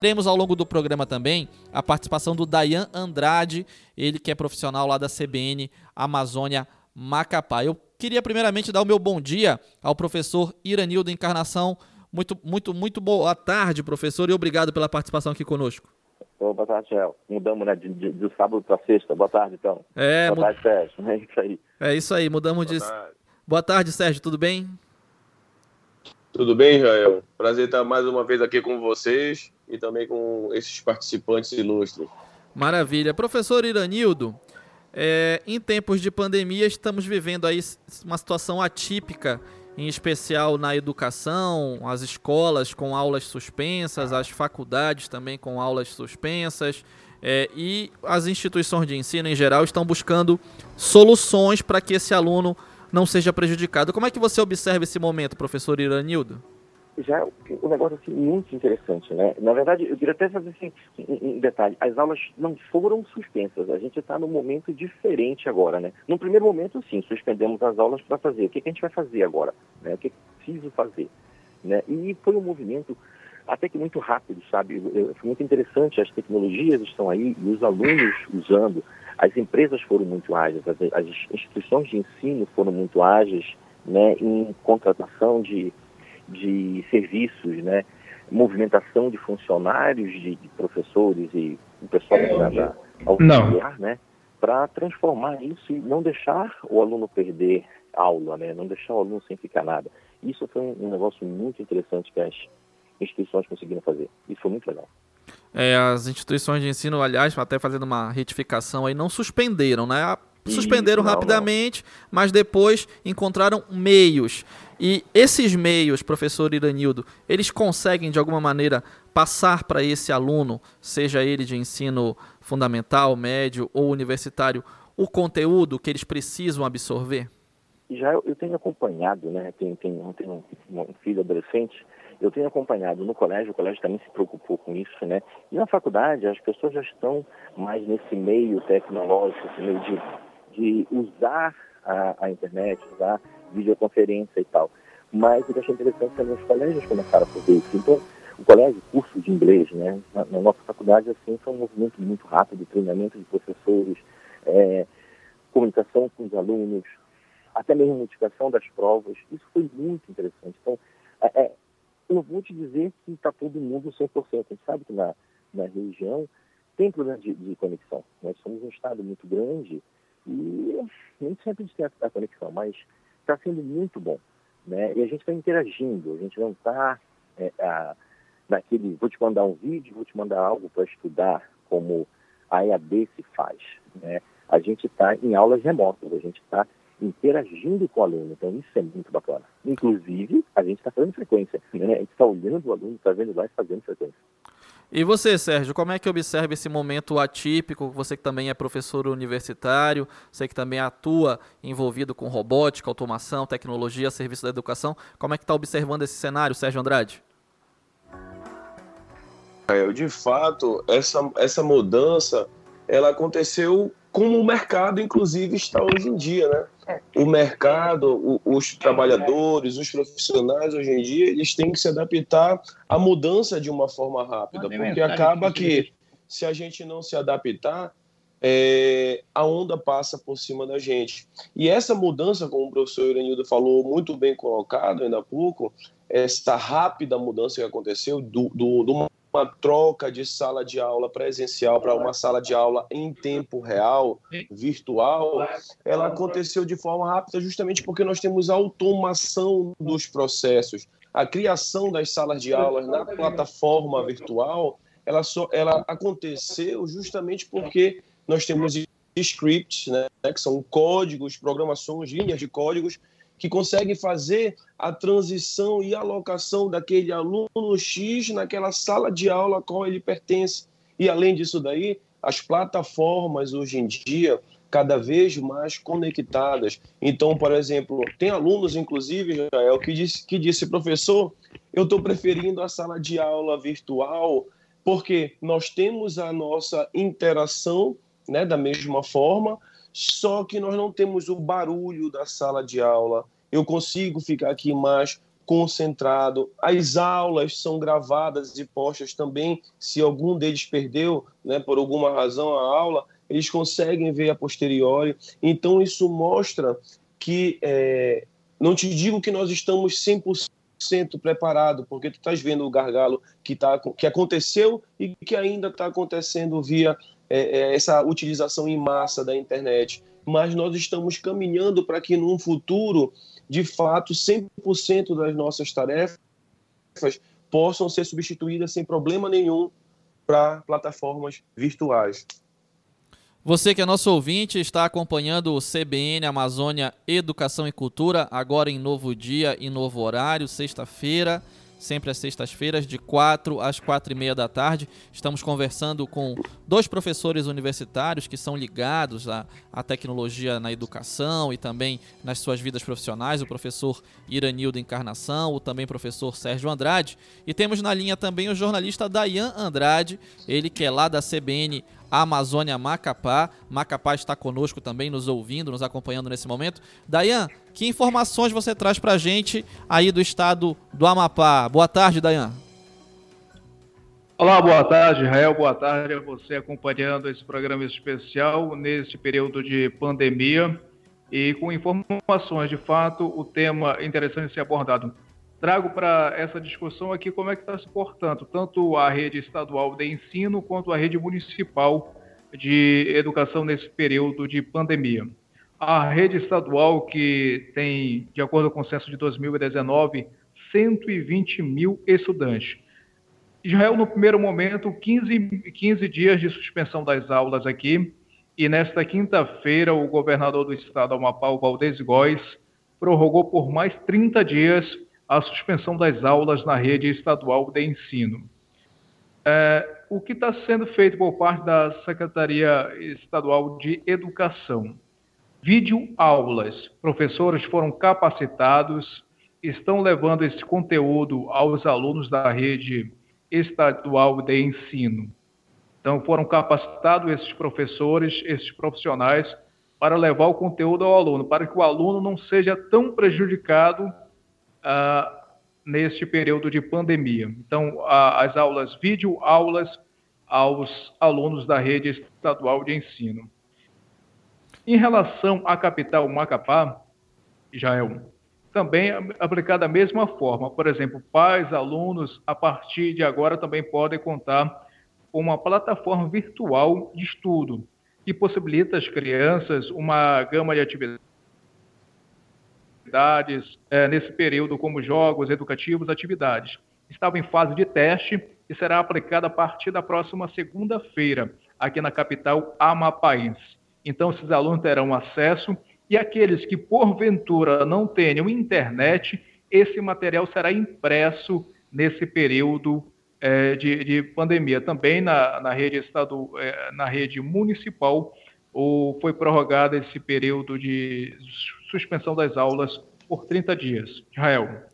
Teremos ao longo do programa também a participação do Dayan Andrade, ele que é profissional lá da CBN Amazônia Macapá. Eu queria primeiramente dar o meu bom dia ao professor Iranildo Encarnação. Muito, muito, muito boa tarde, professor, e obrigado pela participação aqui conosco. boa tarde, Gel. Mudamos né, de, de, de sábado para sexta. Boa tarde, então. É, boa tarde, Sérgio. É isso aí. É isso aí, mudamos boa de. Tarde. Boa tarde, Sérgio, tudo bem? Tudo bem, Jael? Prazer estar mais uma vez aqui com vocês e também com esses participantes ilustres. Maravilha. Professor Iranildo, é, em tempos de pandemia estamos vivendo aí uma situação atípica, em especial na educação, as escolas com aulas suspensas, as faculdades também com aulas suspensas. É, e as instituições de ensino em geral estão buscando soluções para que esse aluno não seja prejudicado. Como é que você observa esse momento, professor Iranildo? Já é um negócio assim, muito interessante, né? Na verdade, eu queria até fazer assim, um detalhe. As aulas não foram suspensas. A gente está num momento diferente agora, né? No primeiro momento, sim, suspendemos as aulas para fazer. O que, que, a gente vai fazer agora? Né? O que, que preciso fazer? Né? E foi um movimento até que muito rápido, sabe? Foi muito interessante. As tecnologias estão aí e os alunos usando. As empresas foram muito ágeis, as, as instituições de ensino foram muito ágeis né, em contratação de, de serviços, né, movimentação de funcionários, de, de professores e o pessoal da auxiliar, né, para transformar isso e não deixar o aluno perder aula, né, não deixar o aluno sem ficar nada. Isso foi um negócio muito interessante que as instituições conseguiram fazer. Isso foi muito legal. É, as instituições de ensino, aliás, até fazendo uma retificação aí, não suspenderam, né? Suspenderam não, rapidamente, não. mas depois encontraram meios. E esses meios, professor Iranildo, eles conseguem de alguma maneira passar para esse aluno, seja ele de ensino fundamental, médio ou universitário, o conteúdo que eles precisam absorver? Já eu, tenho acompanhado, né? Tenho, tenho, tenho um filho adolescente eu tenho acompanhado no colégio, o colégio também se preocupou com isso, né? E na faculdade, as pessoas já estão mais nesse meio tecnológico, esse meio de, de usar a, a internet, usar videoconferência e tal. Mas eu achei interessante é que os colégios começaram a fazer isso. Então, o colégio, curso de inglês, né? Na, na nossa faculdade, assim, foi um movimento muito rápido, treinamento de professores, é, comunicação com os alunos, até mesmo modificação das provas. Isso foi muito interessante. Então, é, é eu vou te dizer que está todo mundo 100%. A gente sabe que na, na região tem problema de, de, conexão. Nós somos um estado muito grande e sempre a gente tem a, a conexão, mas está sendo muito bom. Né? E a gente está interagindo, a gente não está é, naquele, vou te mandar um vídeo, vou te mandar algo para estudar, como a EAD se faz. Né? A gente está em aulas remotas, a gente está interagindo com o aluno. Então, isso é muito bacana. Inclusive, a gente está fazendo frequência. Né? A gente está olhando o aluno, está vendo lá e fazendo frequência. E você, Sérgio, como é que observa esse momento atípico? Você que também é professor universitário, você que também atua envolvido com robótica, automação, tecnologia, serviço da educação, como é que está observando esse cenário, Sérgio Andrade? É, de fato, essa, essa mudança ela aconteceu como o mercado, inclusive, está hoje em dia, né? É. O mercado, o, os trabalhadores, os profissionais hoje em dia, eles têm que se adaptar à mudança de uma forma rápida, porque acaba que se a gente não se adaptar, é, a onda passa por cima da gente. E essa mudança, como o professor Iranildo falou, muito bem colocado ainda há pouco, essa rápida mudança que aconteceu do, do, do uma troca de sala de aula presencial para uma sala de aula em tempo real, virtual, ela aconteceu de forma rápida justamente porque nós temos automação dos processos. A criação das salas de aulas na plataforma virtual, ela, só, ela aconteceu justamente porque nós temos scripts, né, que são códigos, programações, linhas de códigos que consegue fazer a transição e alocação daquele aluno X naquela sala de aula a qual ele pertence. E além disso daí, as plataformas hoje em dia cada vez mais conectadas. Então, por exemplo, tem alunos, inclusive, Jael, que disse, que disse professor, eu estou preferindo a sala de aula virtual porque nós temos a nossa interação né, da mesma forma, só que nós não temos o barulho da sala de aula. Eu consigo ficar aqui mais concentrado. As aulas são gravadas e postas também. Se algum deles perdeu, né, por alguma razão, a aula, eles conseguem ver a posteriori. Então, isso mostra que, é, não te digo que nós estamos 100% preparado, porque tu estás vendo o gargalo que, tá, que aconteceu e que ainda está acontecendo via é, é, essa utilização em massa da internet. Mas nós estamos caminhando para que num futuro, de fato, 100% das nossas tarefas possam ser substituídas sem problema nenhum para plataformas virtuais. Você que é nosso ouvinte está acompanhando o CBN Amazônia Educação e Cultura, agora em novo dia e novo horário, sexta-feira, sempre às sextas-feiras, de 4 às 4 e meia da tarde. Estamos conversando com dois professores universitários que são ligados à, à tecnologia na educação e também nas suas vidas profissionais, o professor Iranildo Encarnação, o também professor Sérgio Andrade. E temos na linha também o jornalista Dayan Andrade, ele que é lá da CBN Amazônia Macapá. Macapá está conosco também, nos ouvindo, nos acompanhando nesse momento. Dayan, que informações você traz para a gente aí do estado do Amapá? Boa tarde, Dayan. Olá, boa tarde, Israel. Boa tarde a você acompanhando esse programa especial neste período de pandemia e com informações. De fato, o tema interessante ser abordado trago para essa discussão aqui como é que está se portando tanto a rede estadual de ensino quanto a rede municipal de educação nesse período de pandemia. A rede estadual, que tem, de acordo com o censo de 2019, 120 mil estudantes. Israel, no primeiro momento, 15, 15 dias de suspensão das aulas aqui, e nesta quinta-feira, o governador do estado, Amapá, Valdez Góes, prorrogou por mais 30 dias a suspensão das aulas na rede estadual de ensino. É, o que está sendo feito por parte da Secretaria Estadual de Educação? Vídeo aulas. Professores foram capacitados, estão levando esse conteúdo aos alunos da rede estadual de ensino. Então, foram capacitados esses professores, esses profissionais, para levar o conteúdo ao aluno, para que o aluno não seja tão prejudicado uh, neste período de pandemia. Então, uh, as aulas, vídeo aulas aos alunos da rede estadual de ensino. Em relação à capital Macapá, também é aplicada da mesma forma. Por exemplo, pais, alunos, a partir de agora também podem contar com uma plataforma virtual de estudo que possibilita às crianças uma gama de atividades atividades é, nesse período, como jogos educativos, atividades. Estava em fase de teste e será aplicada a partir da próxima segunda-feira, aqui na capital amapaense. Então, esses alunos terão acesso e aqueles que, porventura, não tenham internet, esse material será impresso nesse período é, de, de, pandemia. Também na, na rede estado, é, na rede municipal, ou foi prorrogado esse período de suspensão das aulas por 30 dias. Israel.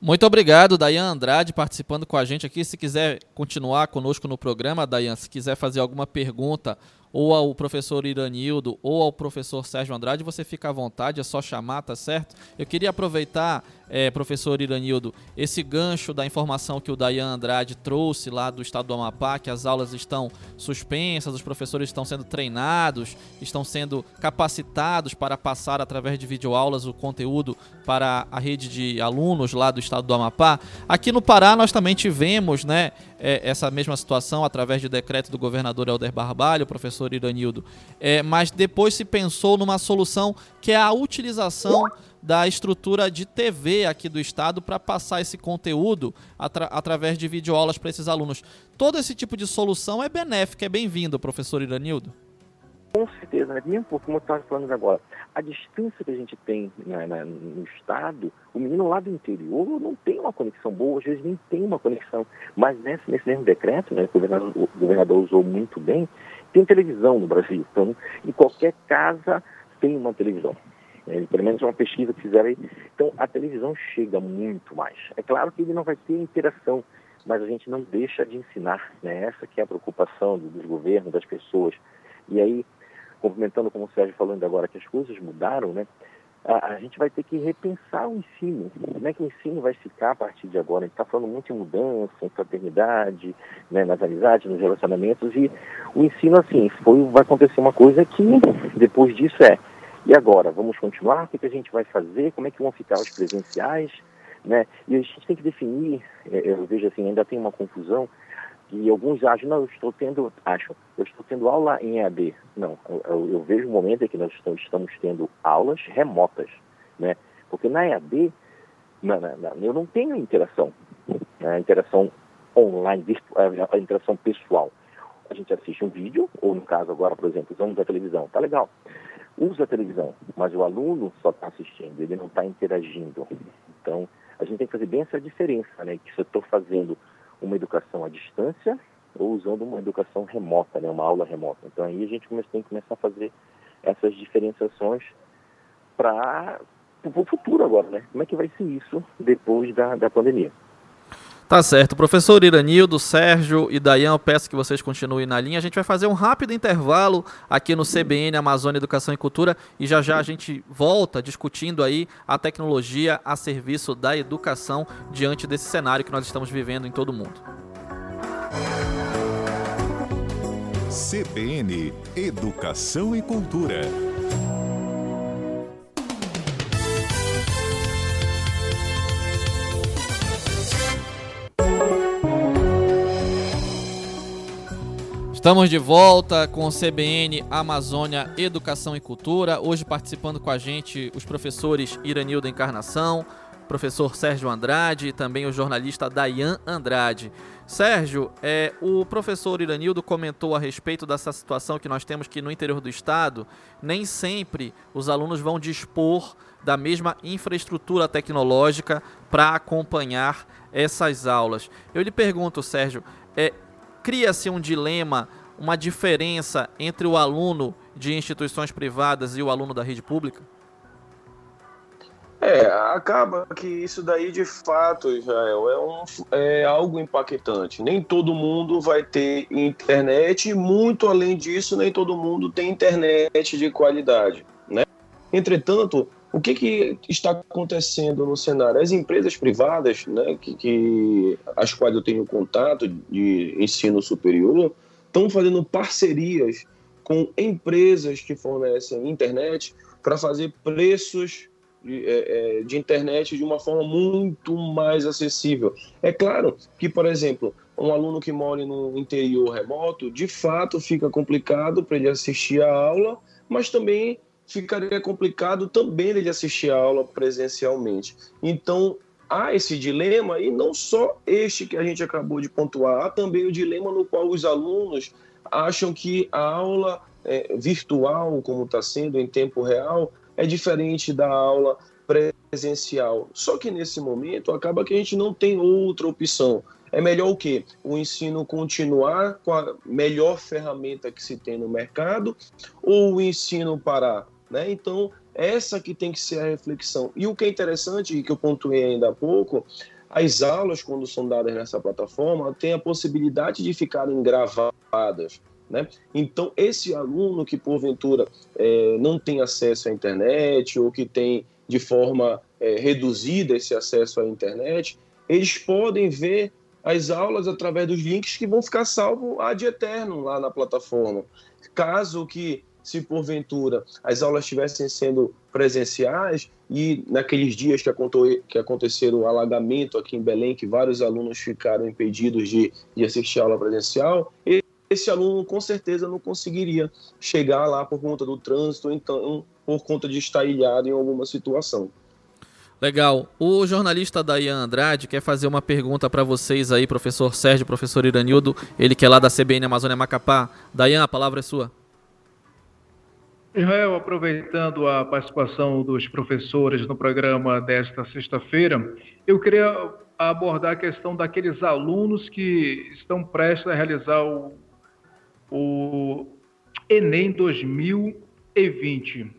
Muito obrigado, Dayan Andrade, participando com a gente aqui. Se quiser continuar conosco no programa, Dayan, se quiser fazer alguma pergunta ou ao professor Iranildo ou ao professor Sérgio Andrade, você fica à vontade, é só chamar, tá certo? Eu queria aproveitar, é, professor Iranildo, esse gancho da informação que o Dayan Andrade trouxe lá do estado do Amapá, que as aulas estão suspensas, os professores estão sendo treinados, estão sendo capacitados para passar através de videoaulas o conteúdo para a rede de alunos lá do estado do Amapá. Aqui no Pará nós também tivemos, né, é, essa mesma situação através de decreto do governador Helder Barbalho, professor Iranildo. É, mas depois se pensou numa solução que é a utilização da estrutura de TV aqui do estado para passar esse conteúdo atra através de videoaulas para esses alunos. Todo esse tipo de solução é benéfica, é bem-vindo, professor Iranildo. Com certeza, né? mesmo porque, como estava falando agora, a distância que a gente tem né, né, no estado, o menino lá do interior não tem uma conexão boa, às vezes nem tem uma conexão. Mas nesse, nesse mesmo decreto, né, que o governador, o governador usou muito bem, tem televisão no Brasil. Então, em qualquer casa tem uma televisão. Pelo menos uma pesquisa que fizeram aí. Então, a televisão chega muito mais. É claro que ele não vai ter interação, mas a gente não deixa de ensinar. Né? Essa que é a preocupação dos governos, das pessoas. E aí, complementando como o Sérgio falando agora, que as coisas mudaram, né? a, a, gente vai ter que repensar o ensino. Como é que o ensino vai ficar a partir de agora? A gente está falando muito em mudança, em fraternidade, né, nas amizades, nos relacionamentos, e o ensino, assim, foi, vai acontecer uma coisa que depois disso é, e agora? Vamos continuar? O que, a gente vai fazer? Como é que vão ficar os presenciais? Né? E a gente tem que definir, é, eu vejo assim, ainda tem uma confusão, e alguns acham, não, eu estou tendo, acham, eu estou tendo aula em EAD. Não, eu, eu vejo um momento em que nós estamos tendo aulas remotas, né? Porque na EAD, eu não tenho interação, né? interação online, virtual, a interação pessoal. A gente assiste um vídeo, ou no caso agora, por exemplo, usamos a televisão, tá legal. Usa a televisão, mas o aluno só está assistindo, ele não está interagindo. Então, a gente tem que fazer bem essa diferença, né? Que se eu estou fazendo uma educação à distância ou usando uma educação remota, né, uma aula remota. Então aí a gente tem que começar a fazer essas diferenciações para o futuro agora, né? Como é que vai ser isso depois da, da pandemia? Tá certo. Professor Iranildo, Sérgio e Dayan, eu peço que vocês continuem na linha. A gente vai fazer um rápido intervalo aqui no CBN Amazônia Educação e Cultura e já já a gente volta discutindo aí a tecnologia a serviço da educação diante desse cenário que nós estamos vivendo em todo o mundo. CBN Educação e Cultura. Estamos de volta com o CBN Amazônia Educação e Cultura. Hoje participando com a gente os professores Iranildo Encarnação, professor Sérgio Andrade e também o jornalista Dayan Andrade. Sérgio, é, o professor Iranildo comentou a respeito dessa situação que nós temos que no interior do estado, nem sempre os alunos vão dispor da mesma infraestrutura tecnológica para acompanhar essas aulas. Eu lhe pergunto, Sérgio, é, cria-se um dilema, uma diferença entre o aluno de instituições privadas e o aluno da rede pública? É, acaba que isso daí de fato, Israel, é, um, é algo impactante. Nem todo mundo vai ter internet, e muito além disso, nem todo mundo tem internet de qualidade. Né? Entretanto, o que, que está acontecendo no cenário? As empresas privadas, né, que, que as quais eu tenho contato de ensino superior, estão fazendo parcerias com empresas que fornecem internet para fazer preços de, é, é, de, internet de uma forma muito mais acessível. É claro que, por exemplo, um aluno que mora no interior remoto, de fato fica complicado para ele assistir a aula, mas também ficaria complicado também ele assistir a aula presencialmente. Então, há esse dilema, e não só este que a gente acabou de pontuar, há também o dilema no qual os alunos acham que a aula é, virtual, como está sendo em tempo real, é diferente da aula presencial. Só que nesse momento acaba que a gente não tem outra opção. É melhor o quê? O ensino continuar com a melhor ferramenta que se tem no mercado ou o ensino parar? Né? Então, essa que tem que ser a reflexão. E o que é interessante, e que eu pontuei ainda há pouco, as aulas, quando são dadas nessa plataforma, têm a possibilidade de ficarem gravadas. Né? Então, esse aluno que porventura é, não tem acesso à internet ou que tem de forma é, reduzida esse acesso à internet, eles podem ver as aulas através dos links que vão ficar salvo ad eterno lá na plataforma. Caso que se porventura as aulas estivessem sendo presenciais e naqueles dias que, que aconteceram o alagamento aqui em Belém, que vários alunos ficaram impedidos de, de assistir a aula presencial, esse aluno com certeza não conseguiria chegar lá por conta do trânsito, então por conta de estar ilhado em alguma situação. Legal. O jornalista Dayan Andrade quer fazer uma pergunta para vocês aí, professor Sérgio, professor Iranildo, ele que é lá da CBN Amazônia Macapá. Dayan, a palavra é sua. Israel, aproveitando a participação dos professores no programa desta sexta-feira, eu queria abordar a questão daqueles alunos que estão prestes a realizar o, o Enem 2020.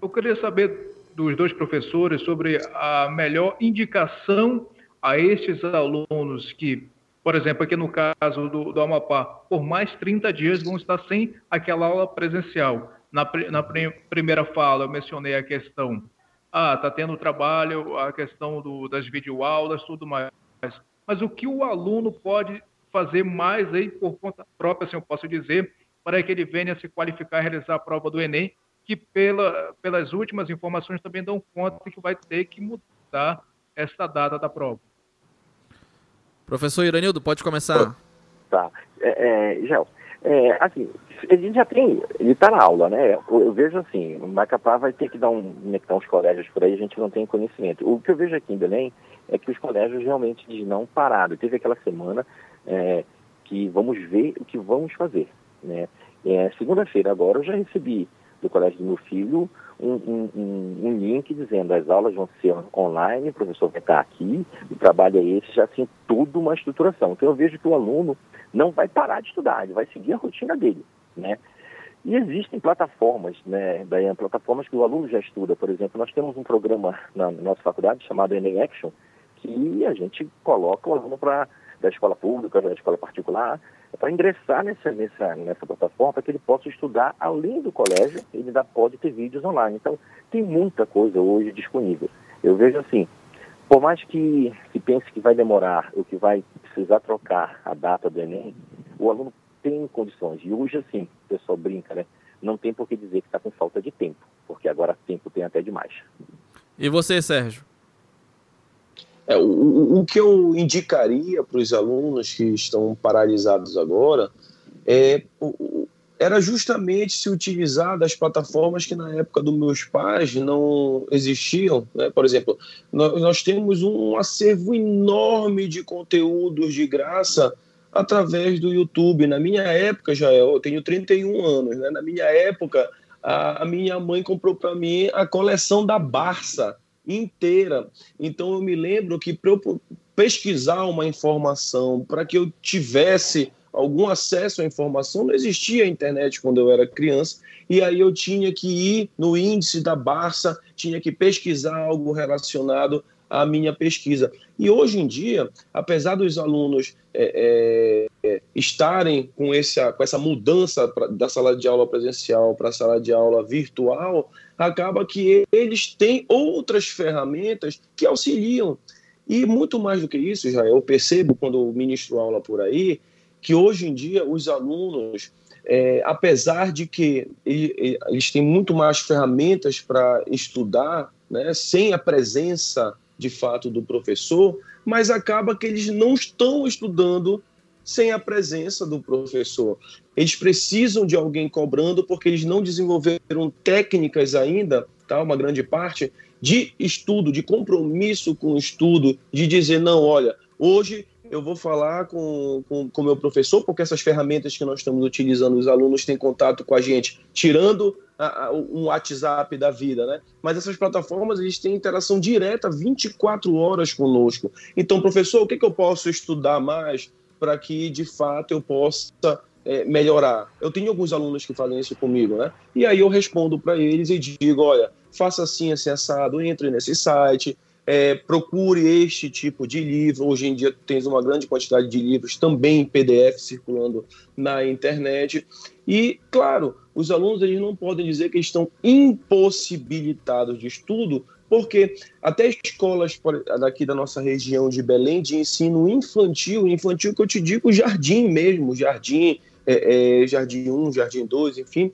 Eu queria saber dos dois professores sobre a melhor indicação a estes alunos que, por exemplo, aqui no caso do, do Amapá, por mais 30 dias vão estar sem aquela aula presencial na, na primeira fala, eu mencionei a questão ah, está tendo trabalho, a questão do, das videoaulas, tudo mais. Mas o que o aluno pode fazer mais aí por conta própria, assim eu posso dizer, para que ele venha se qualificar a realizar a prova do Enem, que pela, pelas últimas informações também dão conta que vai ter que mudar essa data da prova. Professor Iranildo, pode começar. Tá. É, é, Gel, é, assim, ele já tem, ele está na aula, né? Eu, eu, vejo assim, o Macapá vai ter que dar um, conectar uns colégios por aí, a gente não tem conhecimento. O que eu vejo aqui em Belém é que os colégios realmente não pararam. Teve aquela semana é, que vamos ver o que vamos fazer, né? É, Segunda-feira agora eu já recebi do colégio do meu filho um, um, um, link dizendo as aulas vão ser online, o professor vai estar aqui, o trabalho é esse, já assim, tudo uma estruturação. Então eu vejo que o aluno não vai parar de estudar, ele vai seguir a rotina dele, né? E existem plataformas, né, daí plataformas que o aluno já estuda. Por exemplo, nós temos um programa na nossa faculdade chamado Enem Action, que a gente coloca o aluno para da escola pública, da escola particular, para ingressar nessa, nessa, nessa plataforma, para que ele possa estudar além do colégio, ele ainda pode ter vídeos online. Então, tem muita coisa hoje disponível. Eu vejo assim, por mais que se pense que vai demorar, ou que vai precisar trocar a data do Enem, o aluno tem condições. E hoje, assim, o pessoal brinca, né? Não tem por que dizer que está com falta de tempo, porque agora tempo tem até demais. E você, Sérgio? É, o, o que eu indicaria para os alunos que estão paralisados agora é era justamente se utilizar das plataformas que na época dos meus pais não existiam. Né? Por exemplo, nós, temos um acervo enorme de conteúdos de graça através do YouTube. Na minha época, já eu tenho 31 anos, né? na minha época, a, a minha mãe comprou para mim a coleção da Barça inteira. Então eu me lembro que para eu pesquisar uma informação, para que eu tivesse algum acesso à informação, não existia a internet quando eu era criança, e aí eu tinha que ir no índice da Barça, tinha que pesquisar algo relacionado à minha pesquisa. E hoje em dia, apesar dos alunos é, é, estarem com, esse, com essa mudança pra, da sala de aula presencial para a sala de aula virtual, acaba que eles têm outras ferramentas que auxiliam. E muito mais do que isso, já eu percebo quando ministro aula por aí, que hoje em dia os alunos, é, apesar de que eles têm muito mais ferramentas para estudar, né, sem a presença de fato do professor, mas acaba que eles não estão estudando sem a presença do professor. Eles precisam de alguém cobrando porque eles não desenvolveram técnicas ainda, tá? Uma grande parte de estudo, de compromisso com o estudo, de dizer não, olha, hoje eu vou falar com o com, meu professor, porque essas ferramentas que nós estamos utilizando, os alunos têm contato com a gente, tirando a, a, um WhatsApp da vida, né? Mas essas plataformas, eles têm interação direta 24 horas conosco. Então, professor, o que, que eu posso estudar mais para que, de fato, eu possa é, melhorar? Eu tenho alguns alunos que fazem isso comigo, né? E aí eu respondo para eles e digo, olha, faça assim, assim, assado, entre nesse site, é, procure este tipo de livro. Hoje em dia tens uma grande quantidade de livros também em PDF circulando na internet. E, claro, os alunos eles não podem dizer que estão impossibilitados de estudo, porque até escolas daqui da nossa região de Belém de ensino infantil, infantil que eu te digo jardim mesmo, jardim, é, é, jardim 1, jardim 2, enfim,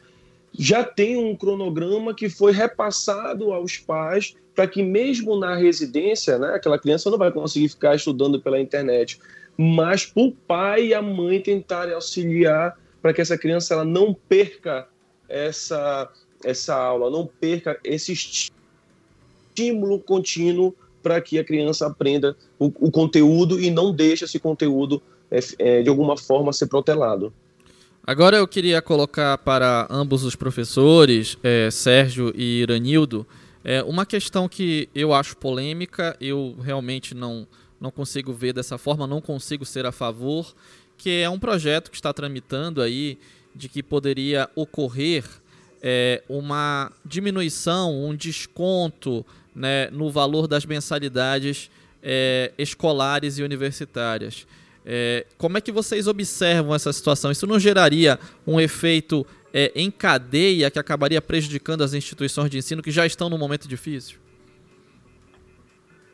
já tem um cronograma que foi repassado aos pais para que mesmo na residência, né, aquela criança não vai conseguir ficar estudando pela internet, mas para o pai e a mãe tentarem auxiliar para que essa criança ela não perca essa, essa aula, não perca esse estímulo contínuo para que a criança aprenda o, o, conteúdo e não deixe esse conteúdo é, é, de alguma forma ser protelado. Agora eu queria colocar para ambos os professores, é, Sérgio e Iranildo, é, uma questão que eu acho polêmica, eu realmente não, não consigo ver dessa forma, não consigo ser a favor, que é um projeto que está tramitando aí de que poderia ocorrer é, uma diminuição, um desconto né, no valor das mensalidades é, escolares e universitárias. É, como é que vocês observam essa situação? Isso não geraria um efeito é, em cadeia que acabaria prejudicando as instituições de ensino que já estão num momento difícil?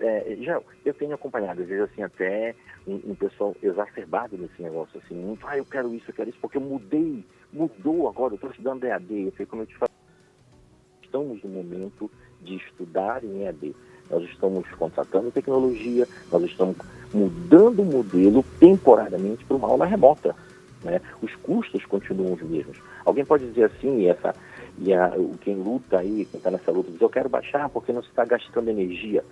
é, já, eu tenho acompanhado, às vezes, assim, até um, um, pessoal exacerbado nesse negócio, assim, muito, ah, eu quero isso, eu quero isso, porque eu mudei, mudou agora, eu estou estudando EAD, eu sei como eu te falo, estamos no momento de estudar em EAD. Nós estamos contratando tecnologia, nós estamos mudando o modelo temporariamente para uma aula remota. Né? Os custos continuam os mesmos. Alguém pode dizer assim, e, essa, e a, quem luta aí, quem está nessa luta, diz, eu quero baixar porque não se está gastando energia.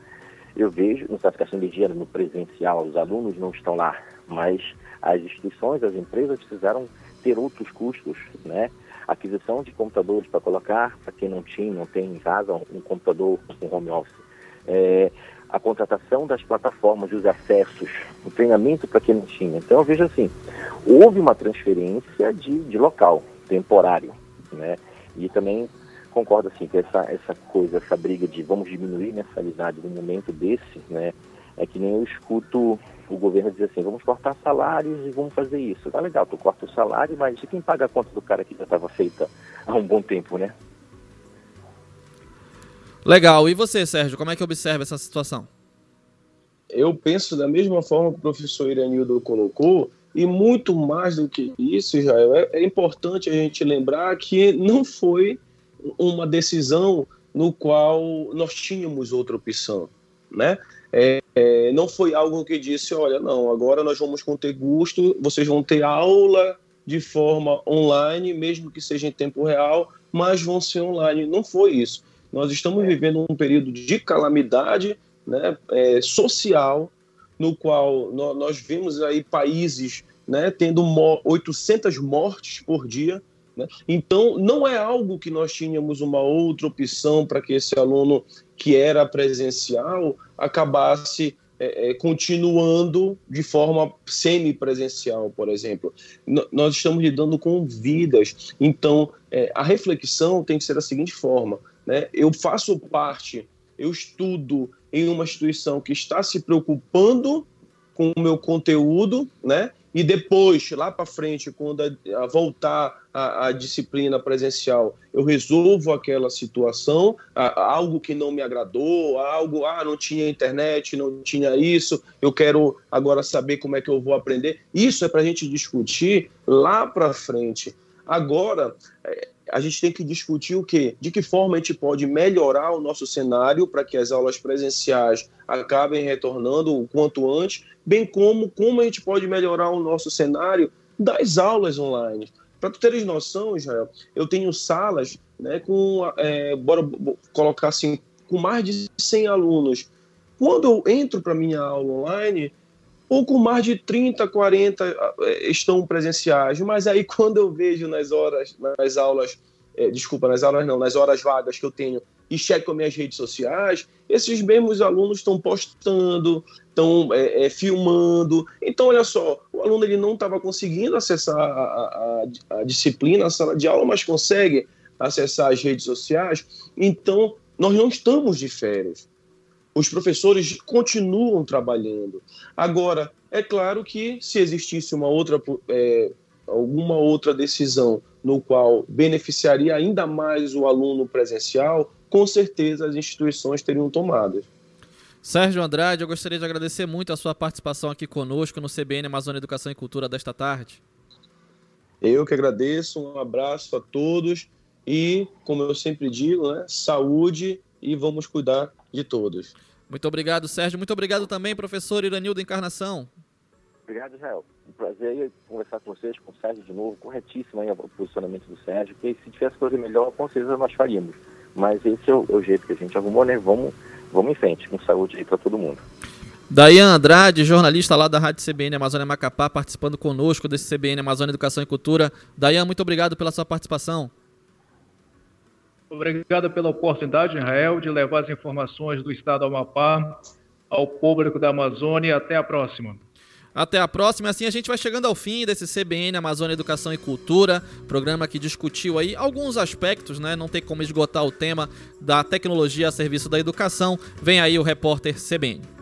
Eu vejo, não está gastando energia no presencial, os alunos não estão lá, mas as instituições, as empresas precisaram ter outros custos, né? Aquisição de computadores para colocar, para quem não tinha, não tem em casa, um, um computador com home office. É, a contratação das plataformas, os acessos, o treinamento para quem não tinha. Então eu vejo assim, houve uma transferência de, de local, temporário, né? E também concordo assim que essa, essa coisa, essa briga de vamos diminuir mensalidade num momento desse, né? É que nem eu escuto o governo dizer assim, vamos cortar salários e vamos fazer isso. Tá legal, tu corta o salário, mas quem paga a conta do cara que já estava feita há um bom tempo, né? Legal. E você, Sérgio, como é que observa essa situação? Eu penso da mesma forma que o professor Iranildo colocou, e muito mais do que isso, Israel, é, é importante a gente lembrar que não foi uma decisão no qual nós tínhamos outra opção, né? É, é, não foi algo que disse, olha, não, agora nós vamos ter gosto, vocês vão ter aula de forma online, mesmo que seja em tempo real, mas vão ser online. Não foi isso. Nós estamos vivendo um período de calamidade né, é, social, no qual nós, nós vimos aí países né, tendo 800 mortes por dia. Né? Então, não é algo que nós tínhamos uma outra opção para que esse aluno que era presencial acabasse é, é, continuando de forma semipresencial, por exemplo. N nós estamos lidando com vidas. Então, é, a reflexão tem que ser da seguinte forma: né? Eu faço parte, eu estudo em uma instituição que está se preocupando com o meu conteúdo, né? E depois, lá para frente, quando a, a voltar a, disciplina presencial, eu resolvo aquela situação, a, algo que não me agradou, algo, ah, não tinha internet, não tinha isso, eu quero agora saber como é que eu vou aprender. Isso é para a gente discutir lá para frente. Agora, é, a gente tem que discutir o quê? De que forma a gente pode melhorar o nosso cenário para que as aulas presenciais acabem retornando o quanto antes, bem como como a gente pode melhorar o nosso cenário das aulas online. Para tu teres noção, Israel, eu tenho salas né, com, é, bora colocar assim, com mais de 100 alunos. Quando eu entro para minha aula online, pouco mais de 30, 40 eh, estão presenciais, mas aí quando eu vejo nas horas, nas aulas, é, desculpa, nas aulas não, nas horas vagas que eu tenho e checo minhas redes sociais, esses mesmos alunos estão postando, estão é, é, filmando. Então, olha só, o aluno ele não estava conseguindo acessar a, a, a, disciplina, a sala de aula, mas consegue acessar as redes sociais. Então, nós não estamos de férias. Os professores continuam trabalhando. Agora, é claro que se existisse uma outra, é, alguma outra decisão no qual beneficiaria ainda mais o aluno presencial, com certeza as instituições teriam tomado. Sérgio Andrade, eu gostaria de agradecer muito a sua participação aqui conosco no CBN Amazônia Educação e Cultura desta tarde. Eu que agradeço, um abraço a todos e, como eu sempre digo, né, saúde e vamos cuidar de todos. Muito obrigado, Sérgio. Muito obrigado também, professor Iranildo Encarnação. Obrigado, Israel. Um prazer conversar com vocês, com o Sérgio de novo. Corretíssimo aí o posicionamento do Sérgio, que se tivesse coisa melhor, com certeza nós faríamos. Mas esse é o, é o jeito que a gente arrumou, né? Vamos, vamos em frente, com saúde aí para todo mundo. Dayan Andrade, jornalista lá da Rádio CBN Amazônia Macapá, participando conosco desse CBN Amazônia Educação e Cultura. Dayan, muito obrigado pela sua participação. Obrigado pela oportunidade, Israel, de levar as informações do estado do Amapá ao público da Amazônia. Até a próxima. Até a próxima. Assim a gente vai chegando ao fim desse CBN Amazônia Educação e Cultura, programa que discutiu aí alguns aspectos, né? Não tem como esgotar o tema da tecnologia a serviço da educação. Vem aí o repórter CBN.